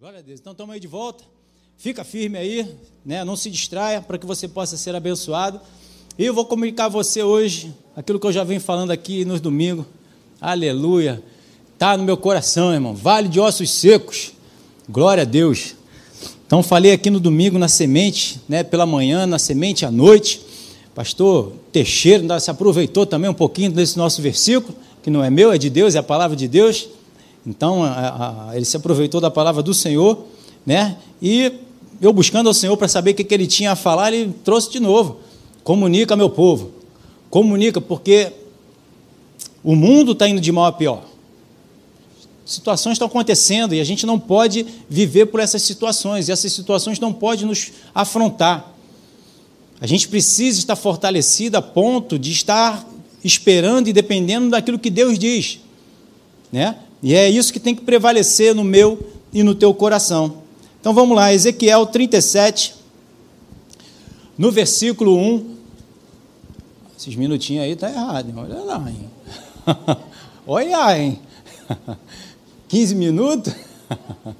Glória a Deus. Então estamos aí de volta. Fica firme aí, né? Não se distraia para que você possa ser abençoado. E eu vou comunicar a você hoje aquilo que eu já venho falando aqui nos domingos. Aleluia. Tá no meu coração, irmão. Vale de ossos secos. Glória a Deus. Então falei aqui no domingo na semente, né, pela manhã, na semente à noite. Pastor Teixeira se aproveitou também um pouquinho desse nosso versículo, que não é meu, é de Deus, é a palavra de Deus. Então, a, a, ele se aproveitou da palavra do Senhor, né? E eu buscando ao Senhor para saber o que, que ele tinha a falar, ele trouxe de novo. Comunica, meu povo. Comunica, porque o mundo está indo de mal a pior. Situações estão acontecendo e a gente não pode viver por essas situações, e essas situações não podem nos afrontar. A gente precisa estar fortalecido a ponto de estar esperando e dependendo daquilo que Deus diz. Né? E é isso que tem que prevalecer no meu e no teu coração. Então vamos lá, Ezequiel 37, no versículo 1. Esses minutinhos aí tá errado, hein? olha lá, hein? olha, hein? 15 minutos?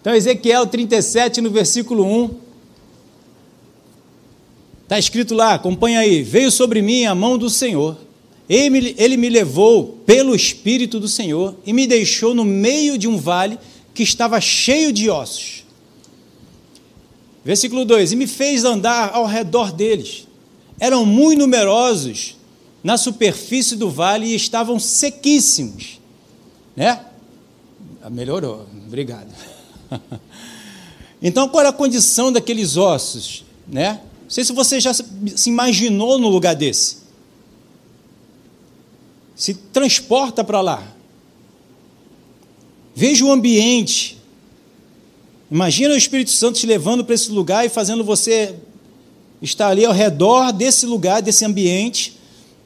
Então, Ezequiel 37, no versículo 1. Está escrito lá, acompanha aí: Veio sobre mim a mão do Senhor ele, ele me levou pelo Espírito do Senhor e me deixou no meio de um vale que estava cheio de ossos. Versículo 2: E me fez andar ao redor deles. Eram muito numerosos na superfície do vale e estavam sequíssimos. Né? Ah, melhorou, obrigado. Então, qual era a condição daqueles ossos? Né? Não sei se você já se imaginou no lugar desse se transporta para lá. Veja o ambiente. Imagina o Espírito Santo te levando para esse lugar e fazendo você estar ali ao redor desse lugar, desse ambiente,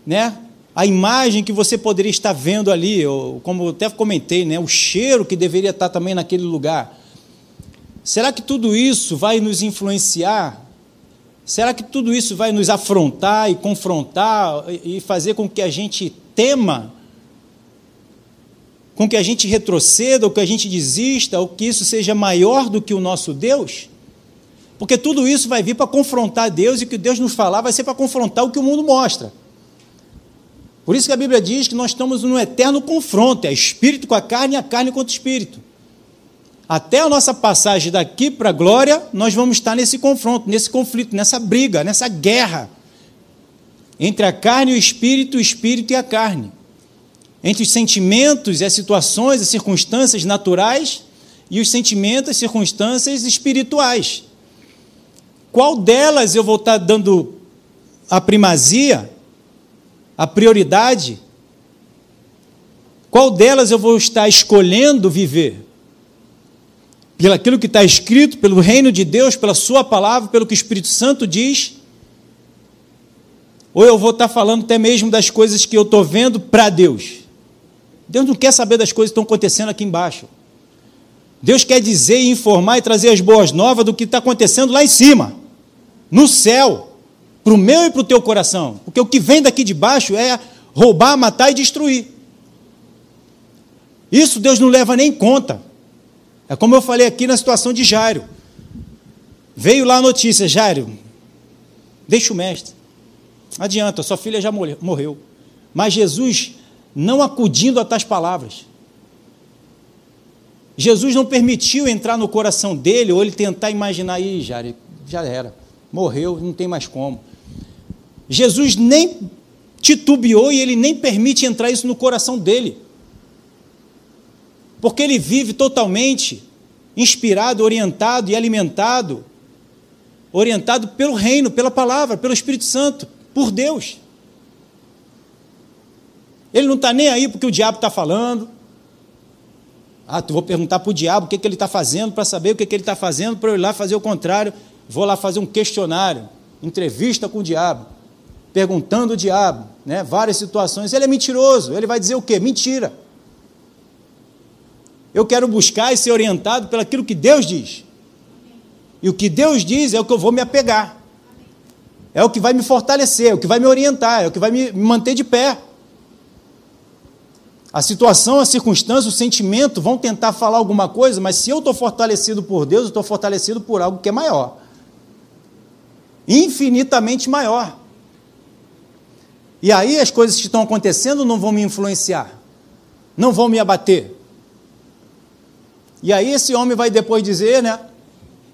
né? A imagem que você poderia estar vendo ali, ou, como eu até comentei, né? O cheiro que deveria estar também naquele lugar. Será que tudo isso vai nos influenciar? Será que tudo isso vai nos afrontar e confrontar e fazer com que a gente tema, com que a gente retroceda, ou que a gente desista, ou que isso seja maior do que o nosso Deus? Porque tudo isso vai vir para confrontar Deus e o que Deus nos falar vai ser para confrontar o que o mundo mostra. Por isso que a Bíblia diz que nós estamos num eterno confronto, é espírito com a carne e a carne contra o espírito. Até a nossa passagem daqui para a glória, nós vamos estar nesse confronto, nesse conflito, nessa briga, nessa guerra entre a carne e o espírito, o espírito e a carne, entre os sentimentos e as situações, as circunstâncias naturais e os sentimentos e circunstâncias espirituais. Qual delas eu vou estar dando a primazia, a prioridade? Qual delas eu vou estar escolhendo viver? Pelo aquilo que está escrito, pelo reino de Deus, pela Sua palavra, pelo que o Espírito Santo diz, ou eu vou estar falando até mesmo das coisas que eu estou vendo para Deus. Deus não quer saber das coisas que estão acontecendo aqui embaixo. Deus quer dizer informar e trazer as boas novas do que está acontecendo lá em cima, no céu, para o meu e para o teu coração. Porque o que vem daqui de baixo é roubar, matar e destruir. Isso Deus não leva nem em conta. É como eu falei aqui na situação de Jairo. Veio lá a notícia, Jairo, deixa o mestre. Adianta, sua filha já morreu. Mas Jesus não acudindo a tais palavras. Jesus não permitiu entrar no coração dele, ou ele tentar imaginar, aí, já, já era, morreu, não tem mais como. Jesus nem titubeou e ele nem permite entrar isso no coração dele. Porque ele vive totalmente inspirado, orientado e alimentado, orientado pelo reino, pela palavra, pelo Espírito Santo por Deus. Ele não está nem aí porque o diabo está falando. Ah, tu vou perguntar para o diabo o que, que ele está fazendo para saber o que, que ele está fazendo para eu ir lá fazer o contrário. Vou lá fazer um questionário, entrevista com o diabo, perguntando o diabo, né, várias situações. Ele é mentiroso. Ele vai dizer o quê? Mentira. Eu quero buscar e ser orientado pelo aquilo que Deus diz. E o que Deus diz é o que eu vou me apegar é o que vai me fortalecer, é o que vai me orientar, é o que vai me manter de pé. A situação, a circunstância, o sentimento vão tentar falar alguma coisa, mas se eu estou fortalecido por Deus, eu estou fortalecido por algo que é maior infinitamente maior. E aí as coisas que estão acontecendo não vão me influenciar, não vão me abater. E aí esse homem vai depois dizer, né?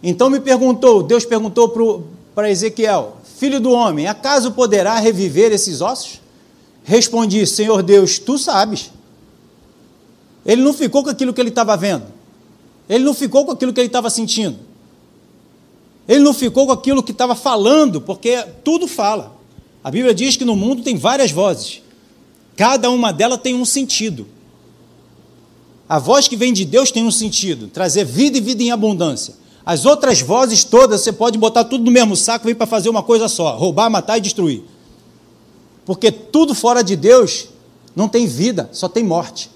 Então me perguntou, Deus perguntou para Ezequiel, filho do homem, acaso poderá reviver esses ossos? Respondi, Senhor Deus, tu sabes. Ele não ficou com aquilo que ele estava vendo. Ele não ficou com aquilo que ele estava sentindo. Ele não ficou com aquilo que estava falando, porque tudo fala. A Bíblia diz que no mundo tem várias vozes. Cada uma delas tem um sentido. A voz que vem de Deus tem um sentido, trazer vida e vida em abundância. As outras vozes todas, você pode botar tudo no mesmo saco, vem para fazer uma coisa só: roubar, matar e destruir. Porque tudo fora de Deus não tem vida, só tem morte.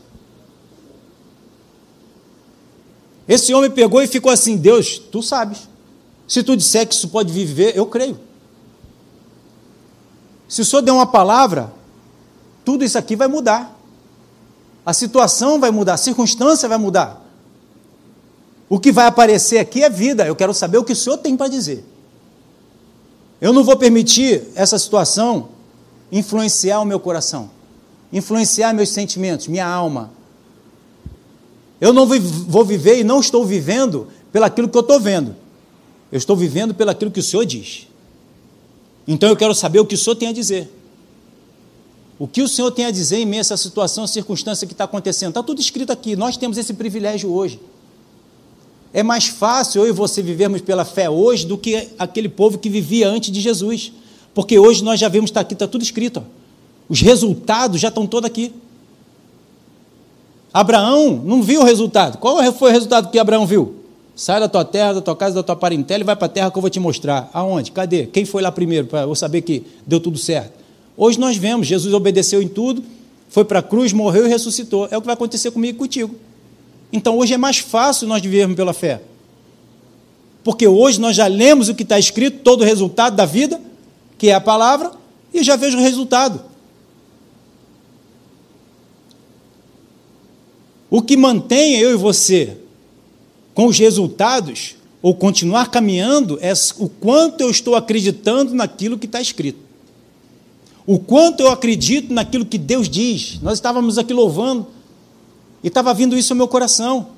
Esse homem pegou e ficou assim: Deus, tu sabes. Se tu disser que isso pode viver, eu creio. Se o Senhor der uma palavra, tudo isso aqui vai mudar. A situação vai mudar, a circunstância vai mudar. O que vai aparecer aqui é vida. Eu quero saber o que o Senhor tem para dizer. Eu não vou permitir essa situação influenciar o meu coração, influenciar meus sentimentos, minha alma. Eu não vou viver e não estou vivendo pelaquilo que eu estou vendo. Eu estou vivendo pelo aquilo que o Senhor diz. Então eu quero saber o que o Senhor tem a dizer. O que o Senhor tem a dizer em meio a essa situação, circunstância que está acontecendo? Está tudo escrito aqui. Nós temos esse privilégio hoje. É mais fácil eu e você vivermos pela fé hoje do que aquele povo que vivia antes de Jesus. Porque hoje nós já vemos, está aqui, está tudo escrito. Ó. Os resultados já estão todos aqui. Abraão não viu o resultado. Qual foi o resultado que Abraão viu? Sai da tua terra, da tua casa, da tua parentela e vai para a terra que eu vou te mostrar. Aonde? Cadê? Quem foi lá primeiro para eu saber que deu tudo certo? Hoje nós vemos, Jesus obedeceu em tudo, foi para a cruz, morreu e ressuscitou. É o que vai acontecer comigo e contigo. Então hoje é mais fácil nós vivermos pela fé. Porque hoje nós já lemos o que está escrito, todo o resultado da vida, que é a palavra, e já vejo o resultado. O que mantém eu e você com os resultados, ou continuar caminhando, é o quanto eu estou acreditando naquilo que está escrito. O quanto eu acredito naquilo que Deus diz. Nós estávamos aqui louvando e estava vindo isso ao meu coração.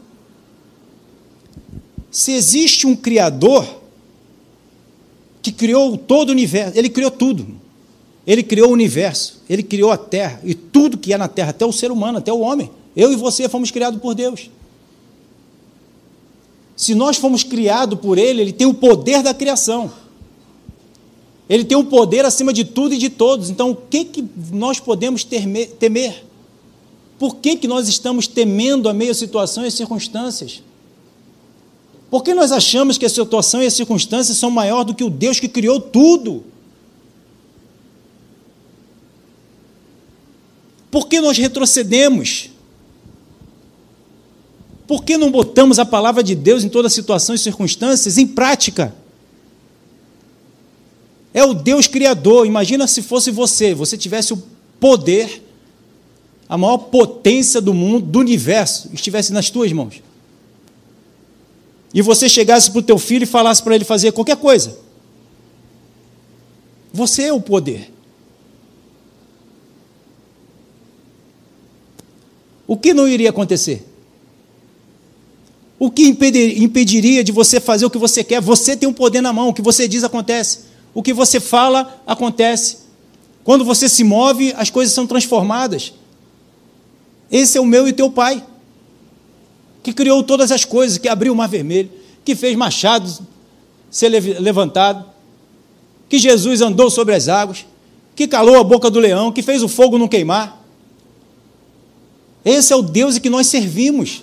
Se existe um Criador que criou todo o universo, ele criou tudo. Ele criou o universo, ele criou a terra e tudo que é na terra, até o ser humano, até o homem. Eu e você fomos criados por Deus. Se nós fomos criados por Ele, Ele tem o poder da criação. Ele tem o poder acima de tudo e de todos. Então, o que, que nós podemos temer? Por que, que nós estamos temendo a meio situações e circunstâncias? Por que nós achamos que a situação e as circunstâncias são maior do que o Deus que criou tudo? Por que nós retrocedemos? Por que não botamos a palavra de Deus em todas as situações e circunstâncias em prática? É o Deus Criador. Imagina se fosse você, você tivesse o poder, a maior potência do mundo, do universo, estivesse nas tuas mãos. E você chegasse para o teu filho e falasse para ele fazer qualquer coisa. Você é o poder. O que não iria acontecer? O que impediria de você fazer o que você quer? Você tem um poder na mão, o que você diz acontece. O que você fala acontece. Quando você se move, as coisas são transformadas. Esse é o meu e teu pai, que criou todas as coisas, que abriu o mar vermelho, que fez machado ser levantado, que Jesus andou sobre as águas, que calou a boca do leão, que fez o fogo não queimar. Esse é o Deus que nós servimos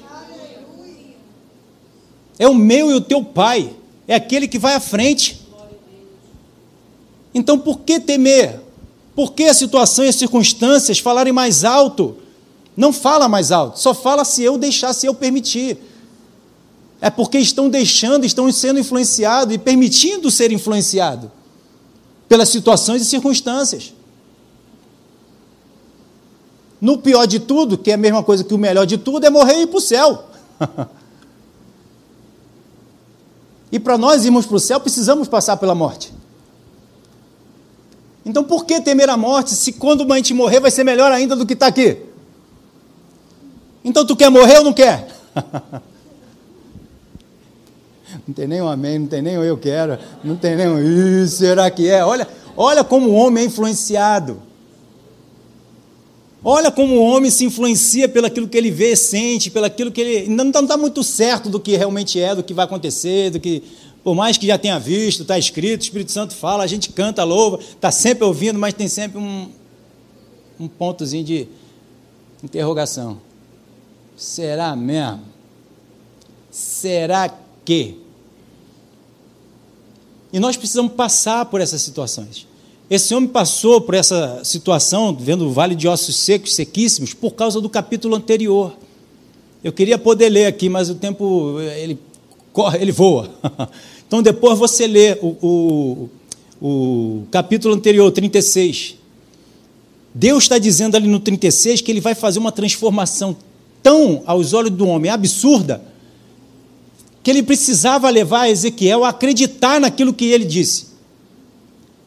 é o meu e o teu pai, é aquele que vai à frente. Então, por que temer? Por que a situação e as circunstâncias falarem mais alto? Não fala mais alto, só fala se eu deixar, se eu permitir. É porque estão deixando, estão sendo influenciados e permitindo ser influenciado pelas situações e circunstâncias. no pior de tudo, que é a mesma coisa que o melhor de tudo, é morrer e ir para o céu. e para nós irmos para o céu, precisamos passar pela morte. Então por que temer a morte se quando a gente morrer vai ser melhor ainda do que está aqui? Então tu quer morrer ou não quer? não tem nem um amém, não tem nem um eu quero, não tem nem um isso, será que é? Olha, olha como o homem é influenciado. Olha como o homem se influencia pelo aquilo que ele vê, sente, pelo aquilo que ele não está muito certo do que realmente é, do que vai acontecer, do que por mais que já tenha visto, está escrito, o Espírito Santo fala, a gente canta, louva, está sempre ouvindo, mas tem sempre um, um pontozinho de interrogação. Será mesmo? Será que? E nós precisamos passar por essas situações. Esse homem passou por essa situação, vendo o vale de ossos secos, sequíssimos, por causa do capítulo anterior. Eu queria poder ler aqui, mas o tempo ele corre, ele voa. Então depois você lê o, o, o capítulo anterior, 36. Deus está dizendo ali no 36 que ele vai fazer uma transformação tão, aos olhos do homem, absurda, que ele precisava levar Ezequiel a acreditar naquilo que ele disse.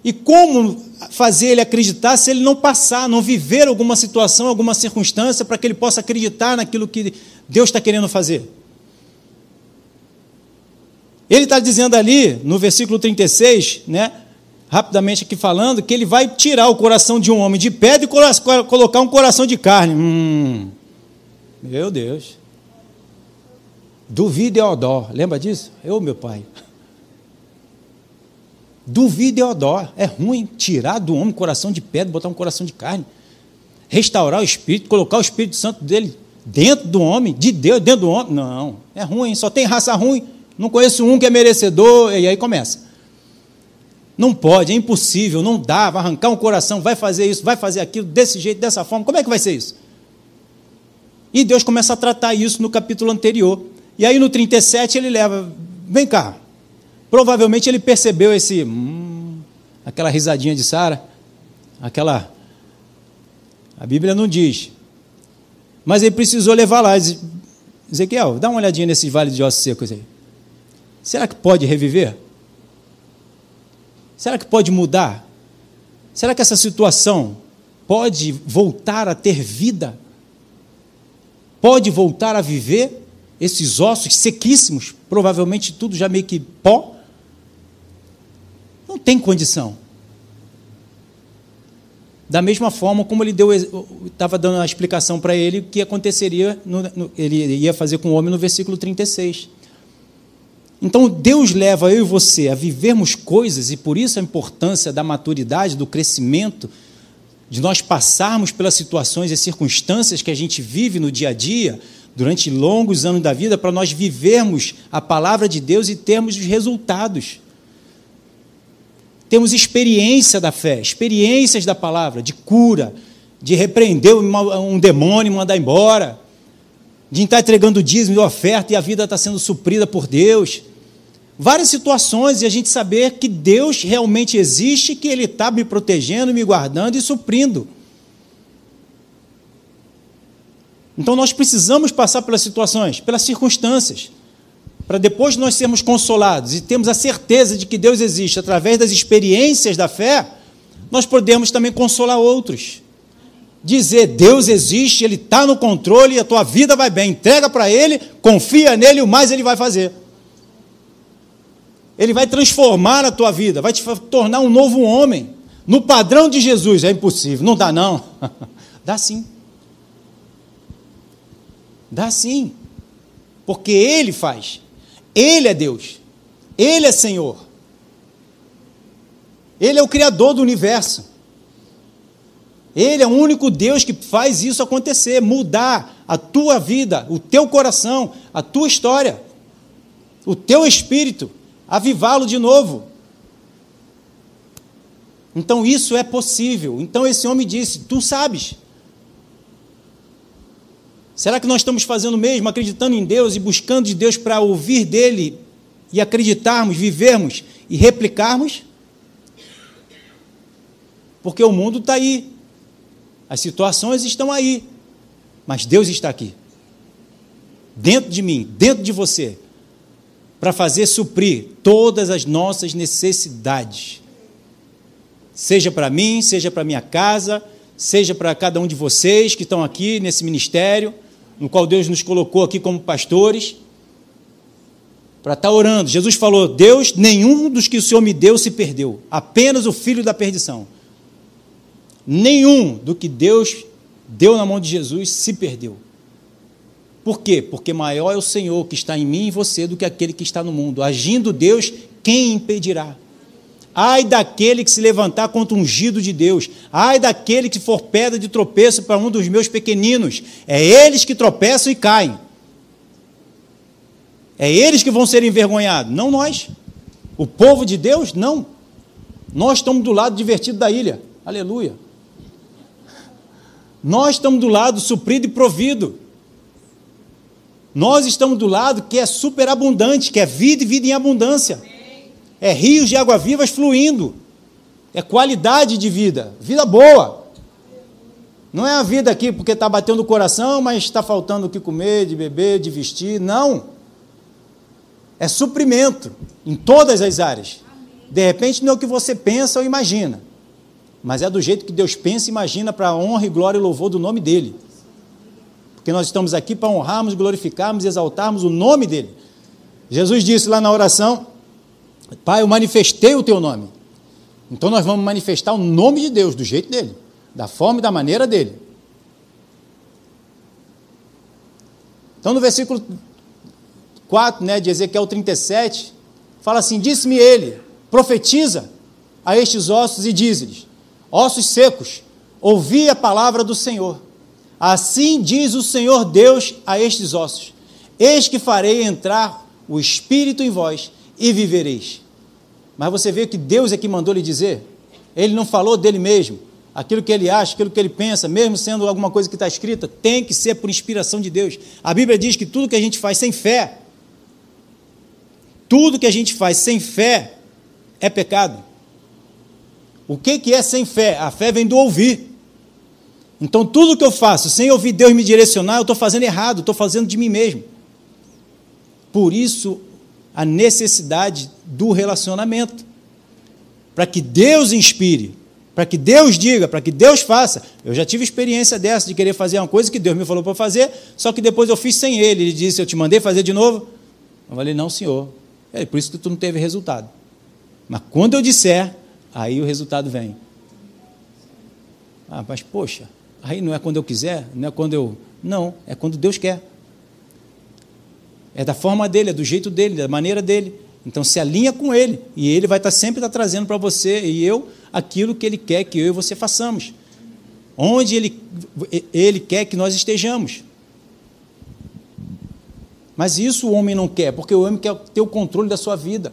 E como fazer ele acreditar se ele não passar, não viver alguma situação, alguma circunstância, para que ele possa acreditar naquilo que Deus está querendo fazer? Ele está dizendo ali, no versículo 36, né, rapidamente aqui falando, que ele vai tirar o coração de um homem de pedra e colocar um coração de carne. Hum, meu Deus. Duvida e odó. Lembra disso? Eu, meu pai. Duvida e odó. É ruim tirar do homem coração de pedra, botar um coração de carne. Restaurar o espírito, colocar o Espírito Santo dele dentro do homem, de Deus, dentro do homem. Não, é ruim, só tem raça ruim. Não conheço um que é merecedor, e aí começa. Não pode, é impossível, não dá, vai arrancar um coração, vai fazer isso, vai fazer aquilo, desse jeito, dessa forma. Como é que vai ser isso? E Deus começa a tratar isso no capítulo anterior. E aí no 37 ele leva, vem cá. Provavelmente ele percebeu esse, hum, aquela risadinha de Sara, aquela. A Bíblia não diz. Mas ele precisou levar lá. Ezequiel, dá uma olhadinha nesse vale de ossos secos aí. Será que pode reviver? Será que pode mudar? Será que essa situação pode voltar a ter vida? Pode voltar a viver? Esses ossos sequíssimos, provavelmente tudo já meio que pó? Não tem condição. Da mesma forma como ele deu, estava dando a explicação para ele o que aconteceria, no, no, ele ia fazer com o homem no versículo 36. Então Deus leva eu e você a vivermos coisas, e por isso a importância da maturidade, do crescimento, de nós passarmos pelas situações e circunstâncias que a gente vive no dia a dia, durante longos anos da vida, para nós vivermos a palavra de Deus e termos os resultados. Temos experiência da fé, experiências da palavra, de cura, de repreender um demônio mandar embora de estar entregando dízimo e oferta e a vida está sendo suprida por Deus. Várias situações e a gente saber que Deus realmente existe, que Ele está me protegendo, me guardando e suprindo. Então nós precisamos passar pelas situações, pelas circunstâncias, para depois nós sermos consolados e termos a certeza de que Deus existe através das experiências da fé, nós podemos também consolar outros dizer: Deus existe, Ele está no controle e a tua vida vai bem. Entrega para Ele, confia nele, o mais Ele vai fazer. Ele vai transformar a tua vida, vai te tornar um novo homem. No padrão de Jesus é impossível, não dá não. dá sim. Dá sim. Porque Ele faz. Ele é Deus. Ele é Senhor. Ele é o Criador do universo. Ele é o único Deus que faz isso acontecer, mudar a tua vida, o teu coração, a tua história, o teu espírito, avivá-lo de novo. Então isso é possível. Então esse homem disse: Tu sabes. Será que nós estamos fazendo mesmo, acreditando em Deus e buscando de Deus para ouvir dele e acreditarmos, vivermos e replicarmos? Porque o mundo está aí, As situações estão aí, mas Deus está aqui. Dentro de mim, dentro de você, para fazer suprir todas as nossas necessidades. Seja para mim, seja para minha casa, seja para cada um de vocês que estão aqui nesse ministério, no qual Deus nos colocou aqui como pastores, para estar orando. Jesus falou: Deus, nenhum dos que o Senhor me deu se perdeu, apenas o filho da perdição. Nenhum do que Deus deu na mão de Jesus se perdeu. Por quê? Porque maior é o Senhor que está em mim e você do que aquele que está no mundo. Agindo Deus, quem impedirá? Ai daquele que se levantar contra o ungido de Deus. Ai daquele que for pedra de tropeço para um dos meus pequeninos. É eles que tropeçam e caem. É eles que vão ser envergonhados, não nós. O povo de Deus, não. Nós estamos do lado divertido da ilha. Aleluia. Nós estamos do lado suprido e provido. Nós estamos do lado que é superabundante, que é vida e vida em abundância é rios de água vivas fluindo, é qualidade de vida, vida boa. Não é a vida aqui porque está batendo o coração, mas está faltando o que comer, de beber, de vestir. Não. É suprimento em todas as áreas. De repente não é o que você pensa ou imagina, mas é do jeito que Deus pensa e imagina para a honra e glória e louvor do nome dEle. Porque nós estamos aqui para honrarmos, glorificarmos e exaltarmos o nome dEle. Jesus disse lá na oração: Pai, eu manifestei o teu nome. Então nós vamos manifestar o nome de Deus, do jeito dele, da forma e da maneira dele. Então no versículo 4 né, de Ezequiel 37, fala assim: Disse-me ele, profetiza a estes ossos e diz-lhes: Ossos secos, ouvi a palavra do Senhor. Assim diz o Senhor Deus a estes ossos: Eis que farei entrar o espírito em vós e vivereis. Mas você vê que Deus é que mandou lhe dizer. Ele não falou dele mesmo. Aquilo que ele acha, aquilo que ele pensa, mesmo sendo alguma coisa que está escrita, tem que ser por inspiração de Deus. A Bíblia diz que tudo que a gente faz sem fé, tudo que a gente faz sem fé é pecado. O que, que é sem fé? A fé vem do ouvir. Então, tudo que eu faço sem ouvir Deus me direcionar, eu estou fazendo errado, estou fazendo de mim mesmo. Por isso, a necessidade do relacionamento. Para que Deus inspire, para que Deus diga, para que Deus faça. Eu já tive experiência dessa, de querer fazer uma coisa que Deus me falou para fazer, só que depois eu fiz sem Ele. Ele disse: Eu te mandei fazer de novo? Eu falei: Não, senhor. É por isso que tu não teve resultado. Mas quando eu disser, aí o resultado vem. Ah, mas poxa, aí não é quando eu quiser, não é quando eu. Não, é quando Deus quer. É da forma dele, é do jeito dele, da maneira dele. Então se alinha com ele e ele vai estar sempre estar trazendo para você e eu aquilo que ele quer que eu e você façamos. Onde ele, ele quer que nós estejamos. Mas isso o homem não quer, porque o homem quer ter o controle da sua vida.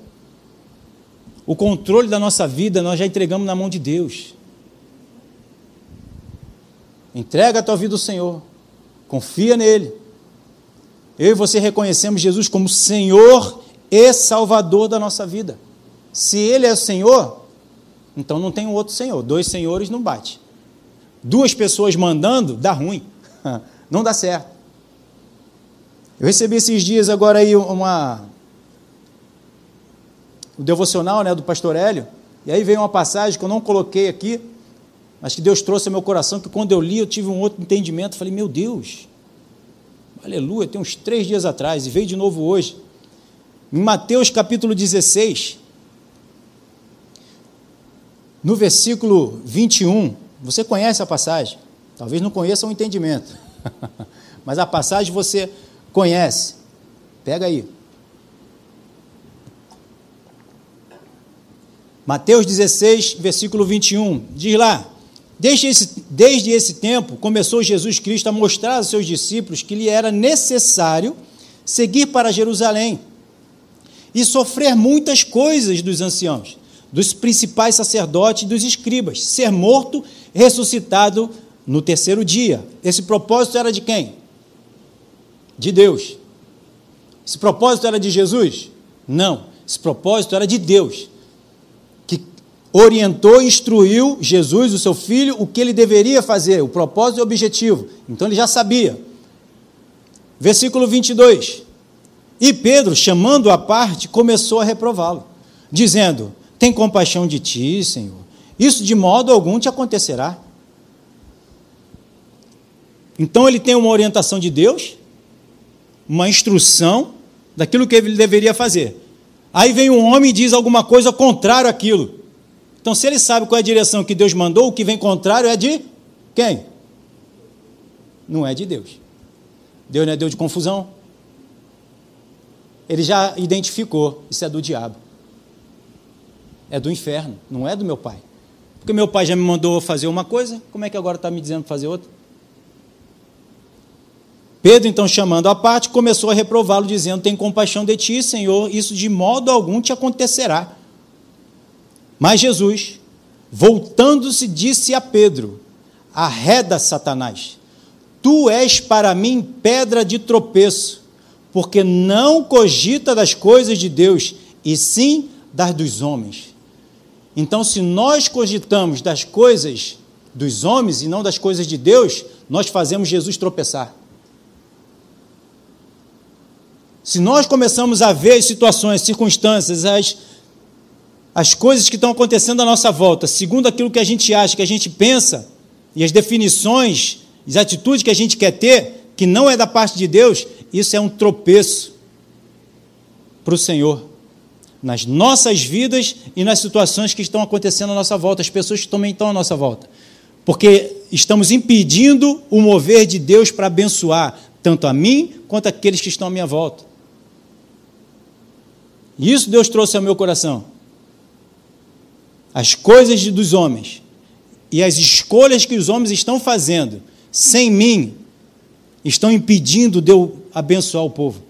O controle da nossa vida nós já entregamos na mão de Deus. Entrega a tua vida ao Senhor. Confia nele. Eu e você reconhecemos Jesus como Senhor e Salvador da nossa vida. Se Ele é o Senhor, então não tem um outro Senhor. Dois senhores não bate. Duas pessoas mandando, dá ruim. Não dá certo. Eu recebi esses dias agora aí uma o devocional né, do pastor Hélio, e aí veio uma passagem que eu não coloquei aqui, mas que Deus trouxe ao meu coração, que quando eu li eu tive um outro entendimento, falei, meu Deus, aleluia, tem uns três dias atrás, e veio de novo hoje. Em Mateus capítulo 16, no versículo 21, você conhece a passagem, talvez não conheça o entendimento, mas a passagem você conhece. Pega aí. Mateus 16, versículo 21, diz lá: Desde esse, desde esse tempo, começou Jesus Cristo a mostrar aos seus discípulos que lhe era necessário seguir para Jerusalém e sofrer muitas coisas dos anciãos, dos principais sacerdotes e dos escribas, ser morto ressuscitado no terceiro dia. Esse propósito era de quem? De Deus. Esse propósito era de Jesus? Não. Esse propósito era de Deus orientou e instruiu Jesus, o seu filho, o que ele deveria fazer, o propósito e o objetivo. Então ele já sabia. Versículo 22. E Pedro, chamando a parte, começou a reprová-lo, dizendo: Tem compaixão de ti, Senhor. Isso de modo algum te acontecerá. Então ele tem uma orientação de Deus, uma instrução daquilo que ele deveria fazer. Aí vem um homem e diz alguma coisa contrária àquilo. Então, se ele sabe qual é a direção que Deus mandou, o que vem contrário é de quem? Não é de Deus. Deus não é Deus de confusão. Ele já identificou, isso é do diabo. É do inferno, não é do meu pai. Porque meu pai já me mandou fazer uma coisa, como é que agora está me dizendo fazer outra? Pedro, então, chamando a parte, começou a reprová-lo, dizendo: Tem compaixão de ti, Senhor, isso de modo algum te acontecerá. Mas Jesus, voltando-se, disse a Pedro: Arreda, Satanás, tu és para mim pedra de tropeço, porque não cogita das coisas de Deus, e sim das dos homens. Então, se nós cogitamos das coisas dos homens e não das coisas de Deus, nós fazemos Jesus tropeçar. Se nós começamos a ver as situações, as circunstâncias, as, as coisas que estão acontecendo à nossa volta, segundo aquilo que a gente acha, que a gente pensa, e as definições, as atitudes que a gente quer ter, que não é da parte de Deus, isso é um tropeço para o Senhor. Nas nossas vidas e nas situações que estão acontecendo à nossa volta, as pessoas que também estão à nossa volta. Porque estamos impedindo o mover de Deus para abençoar tanto a mim quanto aqueles que estão à minha volta. Isso Deus trouxe ao meu coração. As coisas dos homens e as escolhas que os homens estão fazendo sem mim estão impedindo de eu abençoar o povo.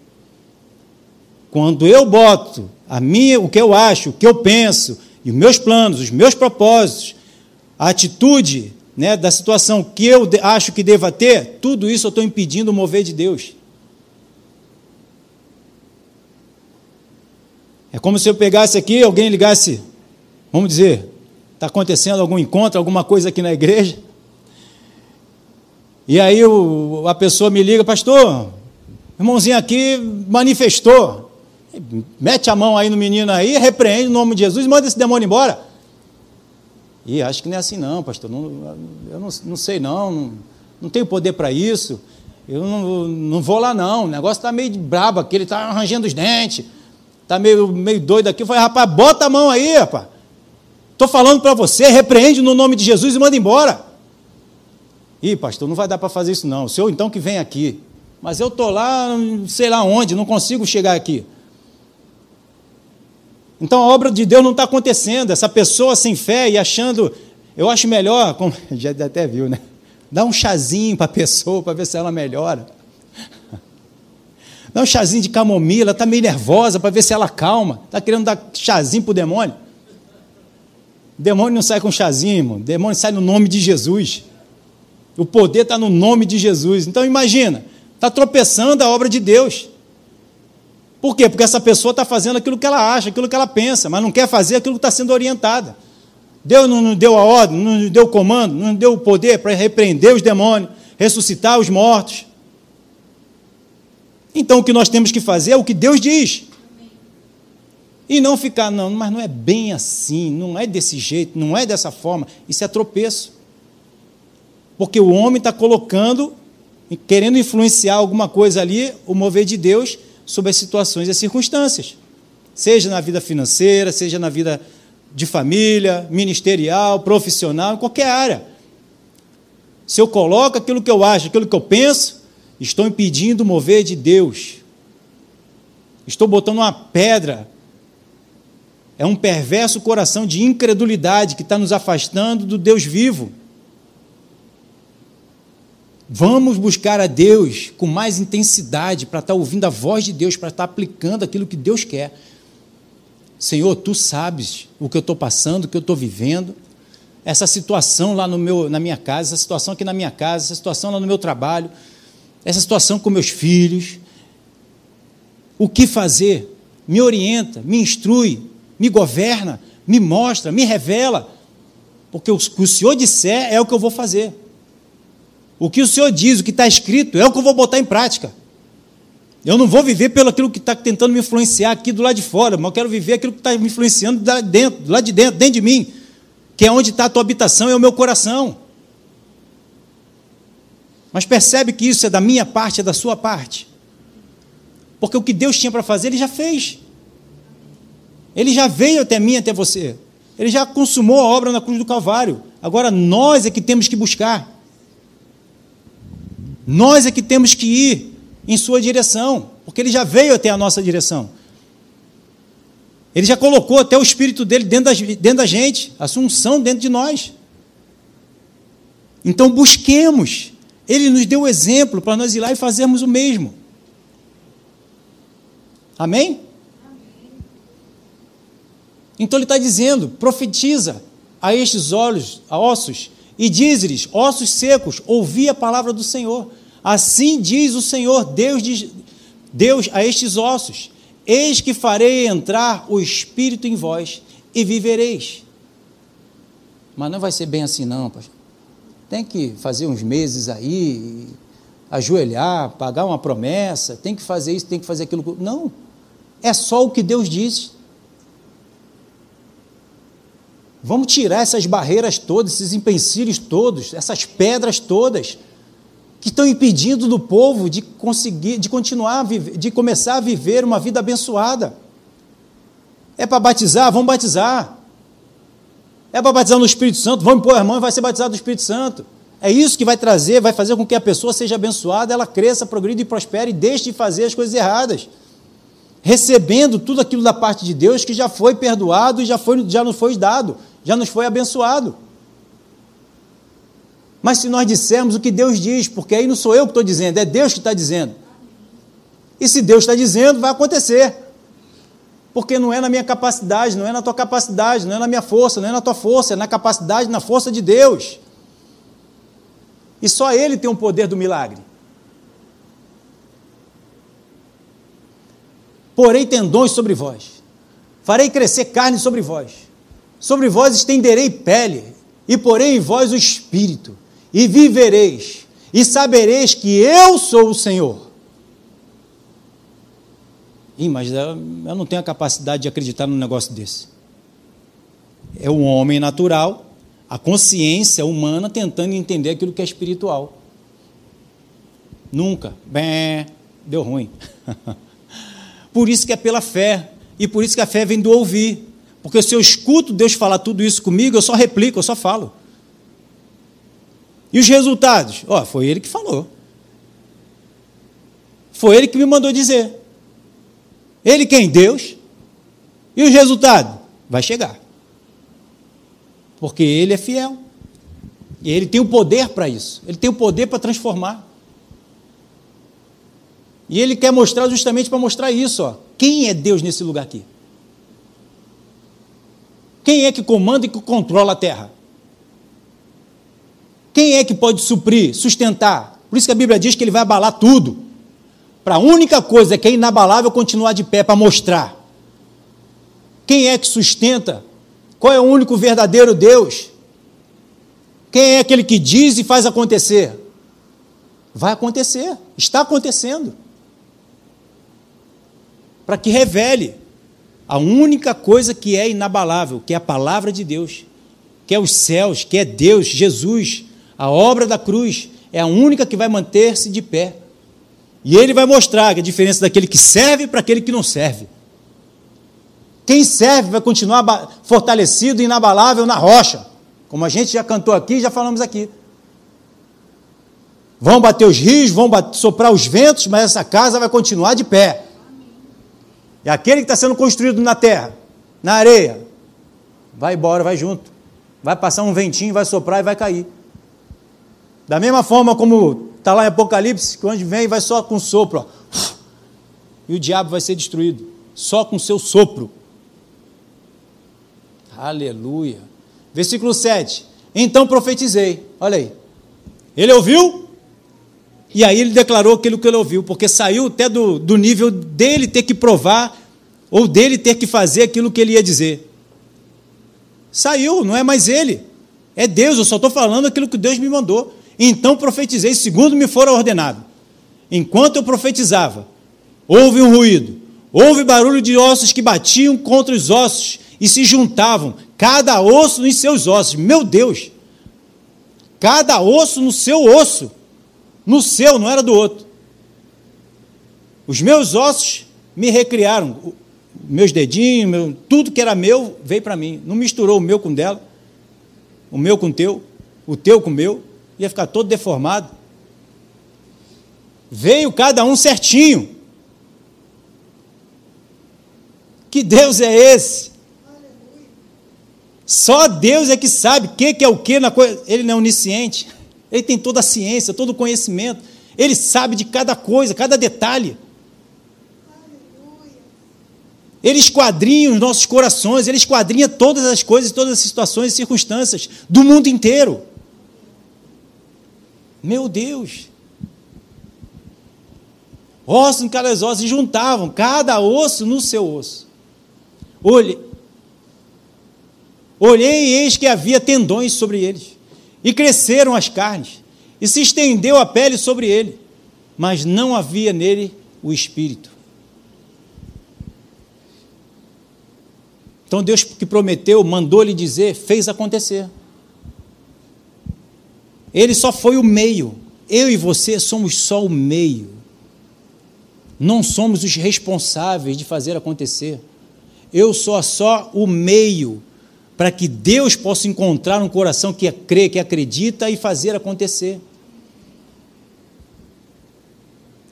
Quando eu boto a minha, o que eu acho, o que eu penso, e os meus planos, os meus propósitos, a atitude né, da situação que eu acho que deva ter, tudo isso eu estou impedindo o mover de Deus. É como se eu pegasse aqui, alguém ligasse, vamos dizer, está acontecendo algum encontro, alguma coisa aqui na igreja. E aí o, a pessoa me liga, pastor, irmãozinho aqui manifestou. Mete a mão aí no menino aí, repreende o nome de Jesus manda esse demônio embora. E acho que não é assim não, pastor. Não, eu não, não sei não, não, não tenho poder para isso. Eu não, não vou lá não. O negócio está meio brabo aqui, ele está arranjando os dentes está meio, meio doido aqui. Eu falei, rapaz, bota a mão aí, rapaz. Estou falando para você, repreende no nome de Jesus e manda embora. Ih, pastor, não vai dar para fazer isso não. O senhor então que vem aqui. Mas eu estou lá, sei lá onde, não consigo chegar aqui. Então a obra de Deus não está acontecendo. Essa pessoa sem fé e achando, eu acho melhor, como já até viu, né? Dá um chazinho para a pessoa para ver se ela melhora. Dá um chazinho de camomila, está meio nervosa para ver se ela calma. Está querendo dar chazinho para o demônio. Demônio não sai com chazinho, irmão. Demônio sai no nome de Jesus. O poder está no nome de Jesus. Então imagina, está tropeçando a obra de Deus. Por quê? Porque essa pessoa está fazendo aquilo que ela acha, aquilo que ela pensa, mas não quer fazer aquilo que está sendo orientada. Deus não nos deu a ordem, não nos deu o comando, não nos deu o poder para repreender os demônios, ressuscitar os mortos. Então o que nós temos que fazer é o que Deus diz. E não ficar, não, mas não é bem assim, não é desse jeito, não é dessa forma. Isso é tropeço. Porque o homem está colocando, querendo influenciar alguma coisa ali, o mover de Deus sobre as situações e as circunstâncias. Seja na vida financeira, seja na vida de família, ministerial, profissional, em qualquer área. Se eu coloco aquilo que eu acho, aquilo que eu penso, Estou impedindo o mover de Deus. Estou botando uma pedra. É um perverso coração de incredulidade que está nos afastando do Deus vivo. Vamos buscar a Deus com mais intensidade para estar ouvindo a voz de Deus, para estar aplicando aquilo que Deus quer. Senhor, tu sabes o que eu estou passando, o que eu estou vivendo, essa situação lá no meu, na minha casa, essa situação aqui na minha casa, essa situação lá no meu trabalho essa situação com meus filhos. O que fazer? Me orienta, me instrui, me governa, me mostra, me revela, porque o que o Senhor disser é o que eu vou fazer. O que o Senhor diz, o que está escrito, é o que eu vou botar em prática. Eu não vou viver pelo aquilo que está tentando me influenciar aqui do lado de fora, mas eu quero viver aquilo que está me influenciando de dentro, lado de dentro, dentro de mim, que é onde está a tua habitação, é o meu coração. Mas percebe que isso é da minha parte, é da sua parte. Porque o que Deus tinha para fazer, Ele já fez. Ele já veio até mim, até você. Ele já consumou a obra na cruz do Calvário. Agora nós é que temos que buscar. Nós é que temos que ir em sua direção, porque ele já veio até a nossa direção. Ele já colocou até o espírito dele dentro da, dentro da gente, a assunção dentro de nós. Então busquemos. Ele nos deu o exemplo para nós ir lá e fazermos o mesmo. Amém? Então ele está dizendo: profetiza a estes olhos, a ossos, e diz-lhes, ossos secos, ouvi a palavra do Senhor. Assim diz o Senhor, Deus, de, Deus a estes ossos: Eis que farei entrar o Espírito em vós e vivereis. Mas não vai ser bem assim, não, pastor. Tem que fazer uns meses aí, ajoelhar, pagar uma promessa, tem que fazer isso, tem que fazer aquilo. Não. É só o que Deus diz. Vamos tirar essas barreiras todas, esses empecilhos todos, essas pedras todas que estão impedindo do povo de conseguir, de continuar, a viver, de começar a viver uma vida abençoada. É para batizar? Vamos batizar. É para batizar no Espírito Santo? Vamos pôr a mão e vai ser batizado no Espírito Santo. É isso que vai trazer, vai fazer com que a pessoa seja abençoada, ela cresça, progrida e prospere e deixe de fazer as coisas erradas. Recebendo tudo aquilo da parte de Deus que já foi perdoado e já, foi, já nos foi dado, já nos foi abençoado. Mas se nós dissermos o que Deus diz, porque aí não sou eu que estou dizendo, é Deus que está dizendo. E se Deus está dizendo, vai acontecer. Porque não é na minha capacidade, não é na tua capacidade, não é na minha força, não é na tua força, é na capacidade, na força de Deus. E só Ele tem o poder do milagre. Porei tendões sobre vós, farei crescer carne sobre vós, sobre vós estenderei pele, e porei em vós o espírito, e vivereis, e sabereis que eu sou o Senhor. Ih, mas eu não tenho a capacidade de acreditar num negócio desse. É o homem natural, a consciência humana tentando entender aquilo que é espiritual. Nunca. Bem, deu ruim. por isso que é pela fé. E por isso que a fé vem do ouvir. Porque se eu escuto Deus falar tudo isso comigo, eu só replico, eu só falo. E os resultados? Ó, foi ele que falou. Foi ele que me mandou dizer. Ele quem? Deus. E os resultados? Vai chegar. Porque ele é fiel. E ele tem o poder para isso. Ele tem o poder para transformar. E ele quer mostrar justamente para mostrar isso, ó. Quem é Deus nesse lugar aqui? Quem é que comanda e que controla a terra? Quem é que pode suprir, sustentar? Por isso que a Bíblia diz que ele vai abalar tudo. Para a única coisa que é inabalável continuar de pé para mostrar. Quem é que sustenta? Qual é o único verdadeiro Deus? Quem é aquele que diz e faz acontecer? Vai acontecer, está acontecendo. Para que revele a única coisa que é inabalável, que é a palavra de Deus, que é os céus, que é Deus, Jesus, a obra da cruz é a única que vai manter-se de pé. E ele vai mostrar a diferença daquele que serve para aquele que não serve. Quem serve vai continuar fortalecido e inabalável na rocha, como a gente já cantou aqui, já falamos aqui. Vão bater os rios, vão soprar os ventos, mas essa casa vai continuar de pé. E aquele que está sendo construído na terra, na areia, vai embora, vai junto. Vai passar um ventinho, vai soprar e vai cair. Da mesma forma como está lá em Apocalipse, que onde vem vai só com sopro, ó, e o diabo vai ser destruído, só com seu sopro. Aleluia. Versículo 7. Então profetizei. Olha aí. Ele ouviu, e aí ele declarou aquilo que ele ouviu, porque saiu até do, do nível dele ter que provar, ou dele ter que fazer aquilo que ele ia dizer. Saiu, não é mais ele. É Deus, eu só estou falando aquilo que Deus me mandou. Então profetizei, segundo me fora ordenado. Enquanto eu profetizava, houve um ruído, houve barulho de ossos que batiam contra os ossos e se juntavam, cada osso nos seus ossos. Meu Deus! Cada osso no seu osso. No seu, não era do outro. Os meus ossos me recriaram. Meus dedinhos, meu, tudo que era meu veio para mim. Não misturou o meu com dela, o meu com o teu, o teu com o meu. Ia ficar todo deformado. Veio cada um certinho. Que Deus é esse? Só Deus é que sabe o que, que é o que na coisa. Ele não é onisciente. Ele tem toda a ciência, todo o conhecimento. Ele sabe de cada coisa, cada detalhe. Ele esquadrinha os nossos corações, ele esquadrinha todas as coisas, todas as situações e circunstâncias do mundo inteiro. Meu Deus! Ossos em cada osso se juntavam, cada osso no seu osso. Olhe, Olhei e eis que havia tendões sobre eles, e cresceram as carnes, e se estendeu a pele sobre ele, mas não havia nele o espírito. Então Deus que prometeu, mandou-lhe dizer, fez acontecer. Ele só foi o meio. Eu e você somos só o meio. Não somos os responsáveis de fazer acontecer. Eu sou só o meio para que Deus possa encontrar um coração que crê, que acredita e fazer acontecer.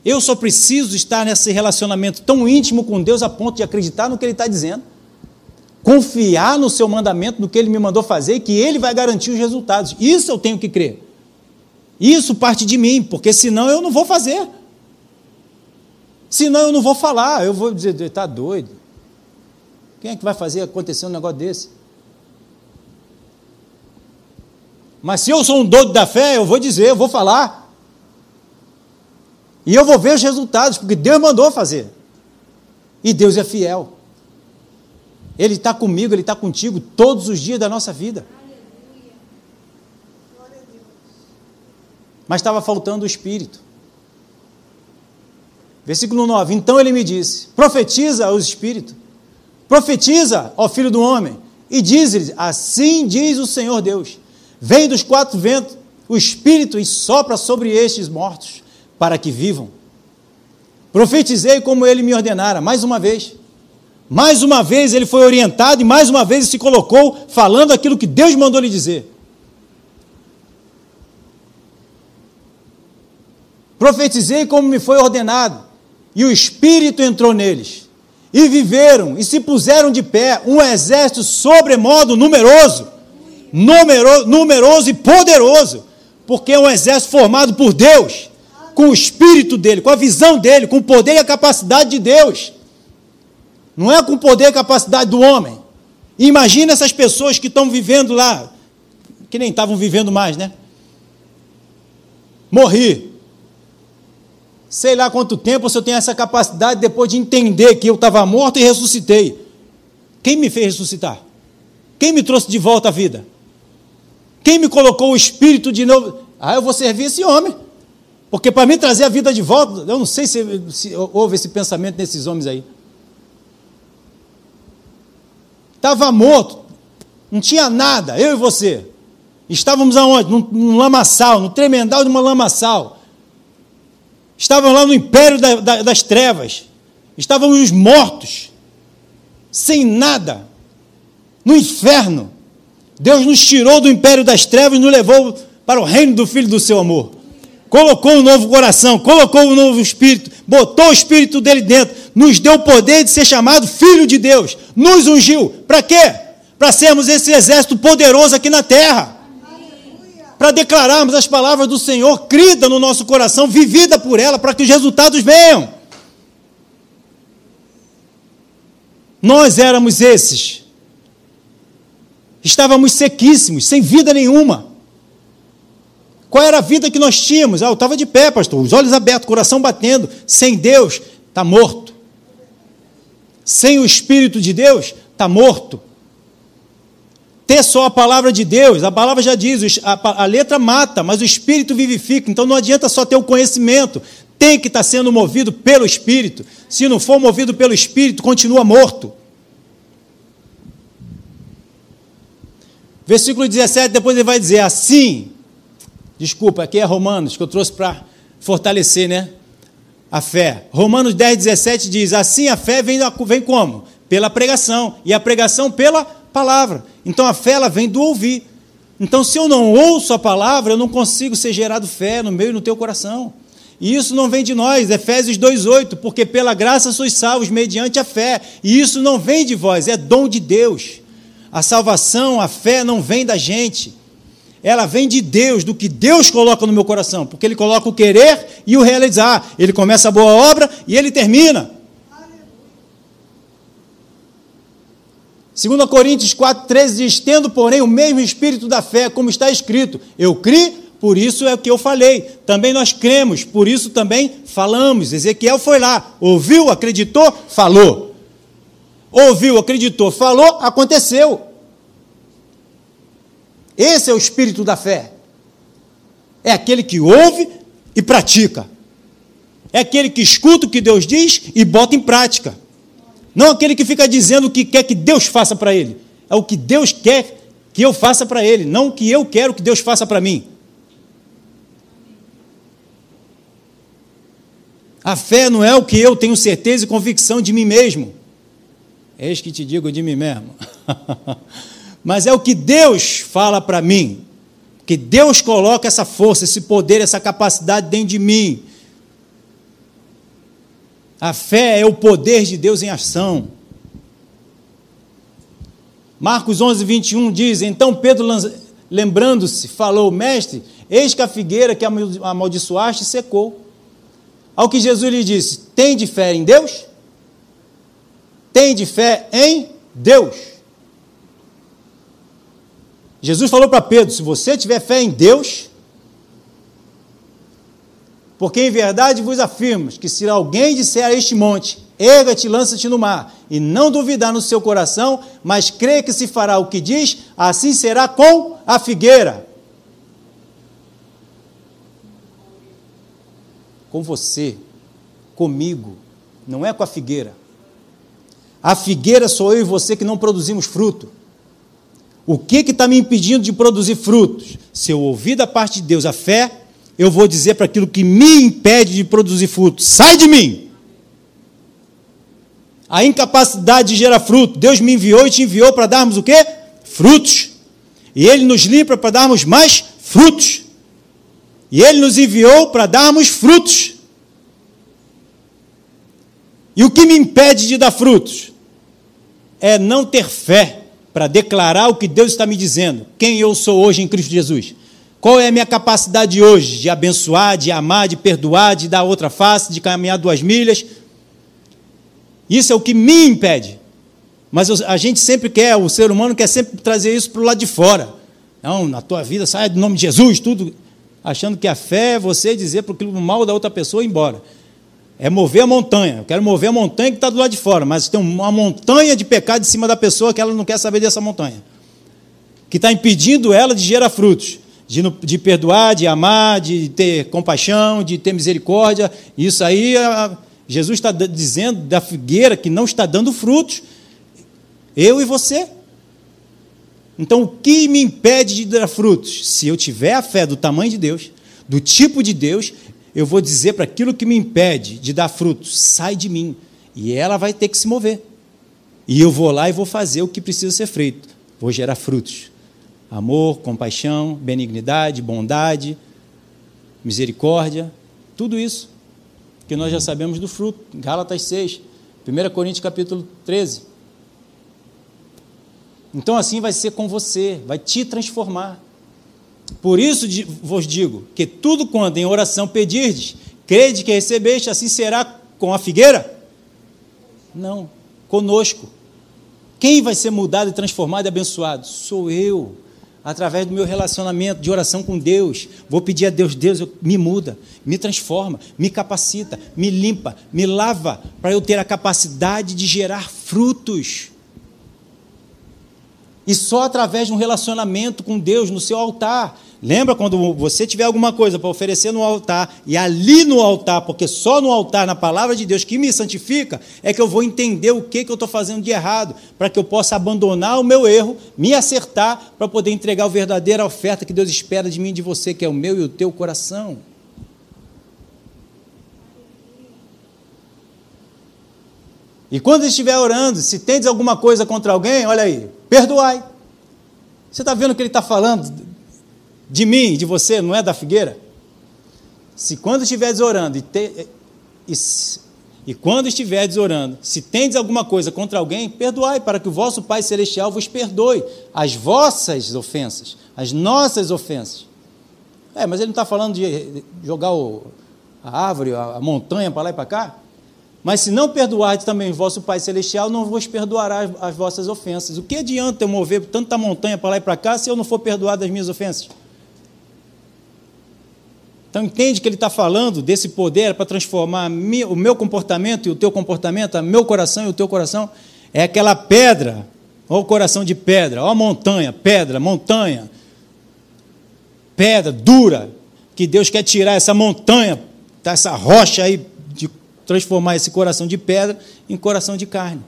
Eu só preciso estar nesse relacionamento tão íntimo com Deus a ponto de acreditar no que Ele está dizendo, confiar no seu mandamento, no que Ele me mandou fazer e que Ele vai garantir os resultados. Isso eu tenho que crer. Isso parte de mim, porque senão eu não vou fazer. Senão eu não vou falar, eu vou dizer, está doido. Quem é que vai fazer acontecer um negócio desse? Mas se eu sou um doido da fé, eu vou dizer, eu vou falar. E eu vou ver os resultados, porque Deus mandou fazer. E Deus é fiel. Ele está comigo, Ele está contigo todos os dias da nossa vida. Mas estava faltando o Espírito. Versículo 9: Então ele me disse: Profetiza o Espírito, profetiza, ó filho do homem, e diz-lhes: Assim diz o Senhor Deus Vem dos quatro ventos o Espírito e sopra sobre estes mortos, para que vivam. Profetizei como ele me ordenara, mais uma vez. Mais uma vez ele foi orientado e mais uma vez se colocou falando aquilo que Deus mandou lhe dizer. Profetizei como me foi ordenado, e o Espírito entrou neles. E viveram e se puseram de pé um exército sobremodo numeroso numeroso, numeroso e poderoso, porque é um exército formado por Deus, com o espírito dele, com a visão dele, com o poder e a capacidade de Deus. Não é com o poder e a capacidade do homem. Imagina essas pessoas que estão vivendo lá, que nem estavam vivendo mais, né? Morri. Sei lá quanto tempo se eu tenho essa capacidade depois de entender que eu estava morto e ressuscitei. Quem me fez ressuscitar? Quem me trouxe de volta à vida? Quem me colocou o espírito de novo? Ah, eu vou servir esse homem. Porque para mim trazer a vida de volta, eu não sei se, se houve esse pensamento nesses homens aí. Estava morto, não tinha nada, eu e você. Estávamos aonde? Num, num lamaçal, no tremendal de uma lamaçal. Estávamos lá no império da, da, das trevas. Estávamos mortos, sem nada, no inferno. Deus nos tirou do império das trevas e nos levou para o reino do Filho do seu amor. Colocou um novo coração, colocou um novo espírito, botou o espírito dele dentro, nos deu o poder de ser chamado filho de Deus, nos ungiu. Para quê? Para sermos esse exército poderoso aqui na terra. Para declararmos as palavras do Senhor, crida no nosso coração, vivida por ela, para que os resultados venham. Nós éramos esses Estávamos sequíssimos, sem vida nenhuma. Qual era a vida que nós tínhamos? Ah, eu estava de pé, pastor, os olhos abertos, coração batendo. Sem Deus, está morto. Sem o Espírito de Deus, está morto. ter só a palavra de Deus. A palavra já diz, a, a letra mata, mas o espírito vivifica. Então não adianta só ter o conhecimento, tem que estar sendo movido pelo espírito. Se não for movido pelo espírito, continua morto. Versículo 17, depois ele vai dizer assim. Desculpa, aqui é Romanos, que eu trouxe para fortalecer, né? A fé. Romanos 10, 17 diz: Assim a fé vem, vem como? Pela pregação. E a pregação pela palavra. Então a fé ela vem do ouvir. Então, se eu não ouço a palavra, eu não consigo ser gerado fé no meu e no teu coração. E isso não vem de nós, Efésios 2,8, porque pela graça sois salvos mediante a fé. E isso não vem de vós, é dom de Deus. A salvação, a fé não vem da gente. Ela vem de Deus, do que Deus coloca no meu coração, porque Ele coloca o querer e o realizar. Ele começa a boa obra e ele termina. 2 Coríntios 4,13 diz: Tendo, porém, o mesmo espírito da fé, como está escrito: Eu criei, por isso é o que eu falei. Também nós cremos, por isso também falamos. Ezequiel foi lá, ouviu, acreditou, falou. Ouviu, acreditou, falou, aconteceu. Esse é o espírito da fé. É aquele que ouve e pratica. É aquele que escuta o que Deus diz e bota em prática. Não aquele que fica dizendo o que quer que Deus faça para ele. É o que Deus quer que eu faça para ele, não o que eu quero que Deus faça para mim. A fé não é o que eu tenho certeza e convicção de mim mesmo. Eis que te digo de mim mesmo. Mas é o que Deus fala para mim. Que Deus coloca essa força, esse poder, essa capacidade dentro de mim. A fé é o poder de Deus em ação. Marcos 11, 21 diz: Então Pedro, lembrando-se, falou: Mestre, eis que a figueira que amaldiçoaste secou. Ao que Jesus lhe disse: Tem de fé em Deus? Tem de fé em Deus. Jesus falou para Pedro: Se você tiver fé em Deus, porque em verdade vos afirmo que se alguém disser a este monte, erga-te, lança-te no mar, e não duvidar no seu coração, mas crê que se fará o que diz, assim será com a figueira. Com você, comigo, não é com a figueira. A figueira sou eu e você que não produzimos fruto. O que está me impedindo de produzir frutos? Se eu ouvir da parte de Deus a fé, eu vou dizer para aquilo que me impede de produzir frutos: sai de mim! A incapacidade de gerar fruto. Deus me enviou e te enviou para darmos o quê? Frutos. E Ele nos limpa para darmos mais frutos. E Ele nos enviou para darmos frutos. E o que me impede de dar frutos? É não ter fé para declarar o que Deus está me dizendo, quem eu sou hoje em Cristo Jesus. Qual é a minha capacidade hoje de abençoar, de amar, de perdoar, de dar outra face, de caminhar duas milhas? Isso é o que me impede. Mas a gente sempre quer, o ser humano quer sempre trazer isso para o lado de fora. Não, na tua vida sai do nome de Jesus, tudo, achando que a fé é você dizer para o mal da outra pessoa ir embora. É mover a montanha. Eu quero mover a montanha que está do lado de fora, mas tem uma montanha de pecado em cima da pessoa que ela não quer saber dessa montanha. Que está impedindo ela de gerar frutos de, de perdoar, de amar, de ter compaixão, de ter misericórdia. Isso aí, Jesus está dizendo da figueira que não está dando frutos. Eu e você. Então, o que me impede de dar frutos? Se eu tiver a fé do tamanho de Deus, do tipo de Deus, eu vou dizer para aquilo que me impede de dar frutos: sai de mim. E ela vai ter que se mover. E eu vou lá e vou fazer o que precisa ser feito. Vou gerar frutos amor, compaixão, benignidade, bondade, misericórdia, tudo isso que nós já sabemos do fruto. Gálatas 6, 1 Coríntios capítulo 13. Então assim vai ser com você, vai te transformar. Por isso vos digo que tudo quanto em oração pedirdes, crede que recebeste, assim será com a figueira? Não, conosco. Quem vai ser mudado e transformado e abençoado? Sou eu através do meu relacionamento de oração com Deus. Vou pedir a Deus, Deus, me muda, me transforma, me capacita, me limpa, me lava, para eu ter a capacidade de gerar frutos. E só através de um relacionamento com Deus no seu altar. Lembra quando você tiver alguma coisa para oferecer no altar, e ali no altar, porque só no altar, na palavra de Deus que me santifica, é que eu vou entender o que, que eu estou fazendo de errado, para que eu possa abandonar o meu erro, me acertar, para poder entregar a verdadeira oferta que Deus espera de mim e de você, que é o meu e o teu coração. E quando estiver orando, se tendes alguma coisa contra alguém, olha aí, perdoai. Você está vendo o que ele está falando? de mim, de você, não é da figueira? Se quando estiveres orando e, te, e, e quando estiveres orando, se tendes alguma coisa contra alguém, perdoai, para que o vosso Pai Celestial vos perdoe as vossas ofensas, as nossas ofensas. É, mas ele não está falando de jogar o, a árvore, a, a montanha para lá e para cá? Mas se não perdoardes também vosso Pai Celestial, não vos perdoará as, as vossas ofensas. O que adianta eu mover tanta montanha para lá e para cá se eu não for perdoado das minhas ofensas? Então entende que ele está falando desse poder para transformar o meu comportamento e o teu comportamento, o meu coração e o teu coração. É aquela pedra, ó o coração de pedra, ó montanha, pedra, montanha, pedra dura, que Deus quer tirar essa montanha, tá, essa rocha aí, transformar esse coração de pedra em coração de carne.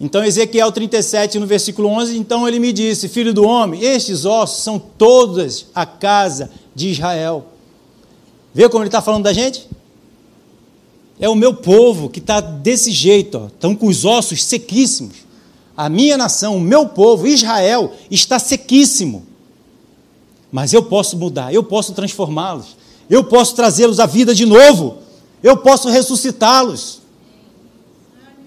Então, Ezequiel 37, no versículo 11, então ele me disse: Filho do homem, estes ossos são todas a casa de Israel. Vê como ele está falando da gente? É o meu povo que está desse jeito, estão com os ossos sequíssimos. A minha nação, o meu povo, Israel, está sequíssimo. Mas eu posso mudar, eu posso transformá-los, eu posso trazê-los à vida de novo, eu posso ressuscitá-los.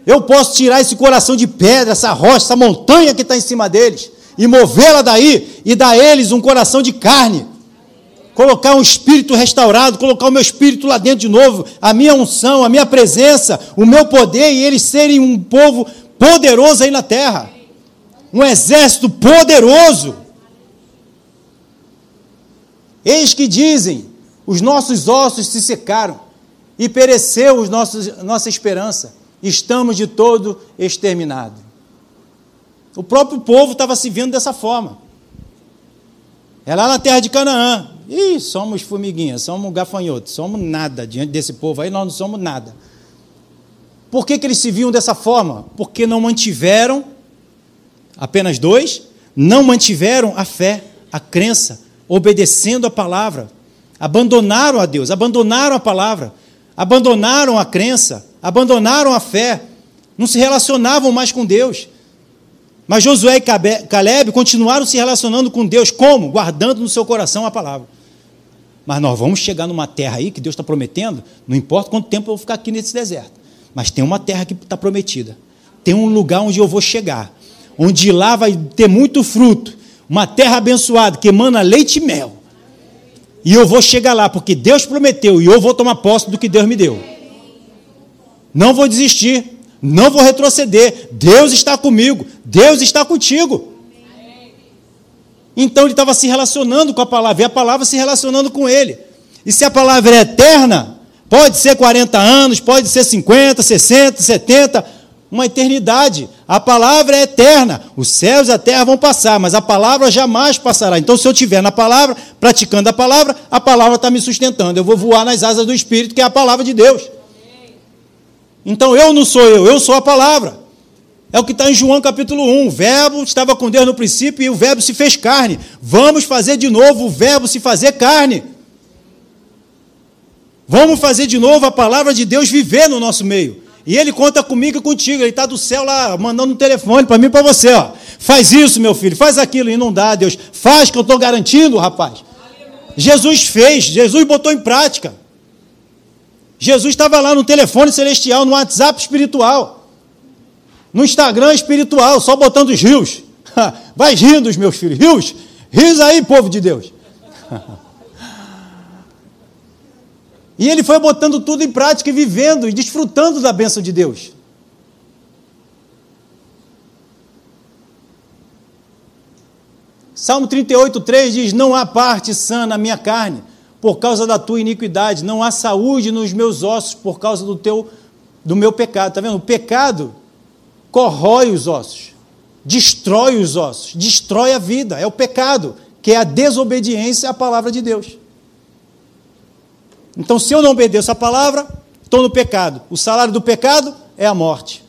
Eu posso tirar esse coração de pedra, essa rocha, essa montanha que está em cima deles, e movê-la daí e dar a eles um coração de carne. Colocar um espírito restaurado, colocar o meu espírito lá dentro de novo, a minha unção, a minha presença, o meu poder e eles serem um povo poderoso aí na terra. Um exército poderoso. Eis que dizem: os nossos ossos se secaram e pereceu os nossos, nossa esperança estamos de todo exterminados. O próprio povo estava se vendo dessa forma. É lá na terra de Canaã. Ih, somos formiguinhas, somos gafanhotos, somos nada diante desse povo aí, nós não somos nada. Por que, que eles se viam dessa forma? Porque não mantiveram, apenas dois, não mantiveram a fé, a crença, obedecendo a palavra. Abandonaram a Deus, abandonaram a palavra, abandonaram a crença, abandonaram a fé, não se relacionavam mais com Deus. Mas Josué e Caleb continuaram se relacionando com Deus, como? Guardando no seu coração a palavra. Mas nós vamos chegar numa terra aí que Deus está prometendo, não importa quanto tempo eu vou ficar aqui nesse deserto, mas tem uma terra que está prometida, tem um lugar onde eu vou chegar, onde lá vai ter muito fruto, uma terra abençoada que emana leite e mel. E eu vou chegar lá, porque Deus prometeu, e eu vou tomar posse do que Deus me deu. Não vou desistir, não vou retroceder. Deus está comigo, Deus está contigo. Então ele estava se relacionando com a palavra, e a palavra se relacionando com ele. E se a palavra é eterna, pode ser 40 anos, pode ser 50, 60, 70, uma eternidade. A palavra é eterna. Os céus e a terra vão passar, mas a palavra jamais passará. Então, se eu estiver na palavra, praticando a palavra, a palavra está me sustentando. Eu vou voar nas asas do Espírito, que é a palavra de Deus. Então eu não sou eu, eu sou a palavra. É o que está em João capítulo 1. O verbo estava com Deus no princípio e o verbo se fez carne. Vamos fazer de novo o verbo se fazer carne. Vamos fazer de novo a palavra de Deus viver no nosso meio. E ele conta comigo e contigo. Ele está do céu lá, mandando um telefone para mim e para você. Ó. Faz isso, meu filho, faz aquilo. E não dá, Deus. Faz que eu estou garantindo, rapaz. Jesus fez, Jesus botou em prática. Jesus estava lá no telefone celestial, no WhatsApp espiritual, no Instagram espiritual, só botando os rios. Vai rindo, meus filhos, rios, rios aí, povo de Deus. E ele foi botando tudo em prática e vivendo e desfrutando da bênção de Deus. Salmo 38, 3 diz: Não há parte sã na minha carne, por causa da tua iniquidade, não há saúde nos meus ossos por causa do teu do meu pecado. Está vendo? O pecado corrói os ossos, destrói os ossos, destrói a vida. É o pecado, que é a desobediência à palavra de Deus. Então, se eu não obedeço a palavra, estou no pecado. O salário do pecado é a morte.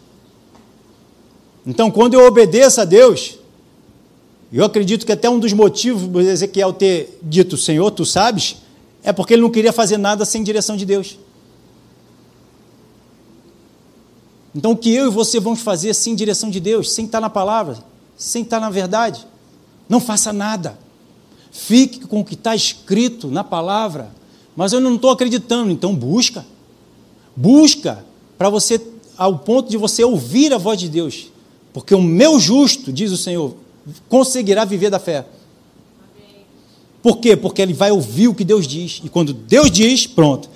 Então, quando eu obedeço a Deus, eu acredito que até um dos motivos do Ezequiel ter dito, Senhor, tu sabes, é porque ele não queria fazer nada sem direção de Deus. Então, o que eu e você vamos fazer sem direção de Deus, sem estar na palavra, sem estar na verdade? Não faça nada. Fique com o que está escrito na palavra. Mas eu não estou acreditando, então busca. Busca para você, ao ponto de você ouvir a voz de Deus. Porque o meu justo, diz o Senhor, conseguirá viver da fé. Por quê? Porque ele vai ouvir o que Deus diz. E quando Deus diz, pronto,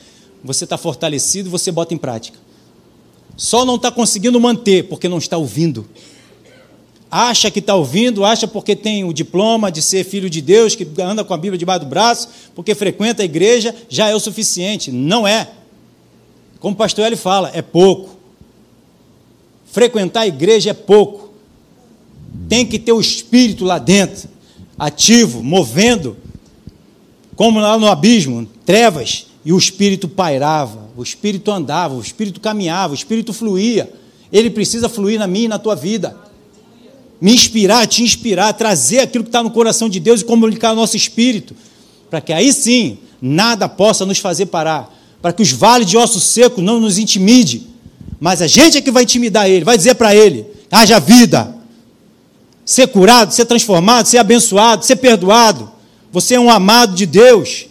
você está fortalecido, você bota em prática. Só não está conseguindo manter porque não está ouvindo. Acha que está ouvindo, acha porque tem o diploma de ser filho de Deus, que anda com a Bíblia debaixo do braço, porque frequenta a igreja, já é o suficiente. Não é. Como o pastor ele fala, é pouco. Frequentar a igreja é pouco. Tem que ter o espírito lá dentro, ativo, movendo, como lá no abismo, trevas, e o espírito pairava, o espírito andava, o espírito caminhava, o espírito fluía. Ele precisa fluir na minha e na tua vida. Me inspirar, te inspirar, trazer aquilo que está no coração de Deus e comunicar ao nosso espírito, para que aí sim nada possa nos fazer parar, para que os vales de ossos secos não nos intimide, mas a gente é que vai intimidar ele, vai dizer para ele: haja vida, ser curado, ser transformado, ser abençoado, ser perdoado. Você é um amado de Deus.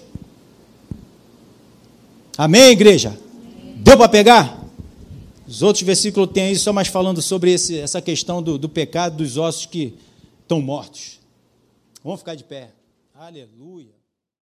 Amém, igreja? Deu para pegar? Os outros versículos tem aí só mais falando sobre esse, essa questão do, do pecado dos ossos que estão mortos. Vamos ficar de pé. Aleluia.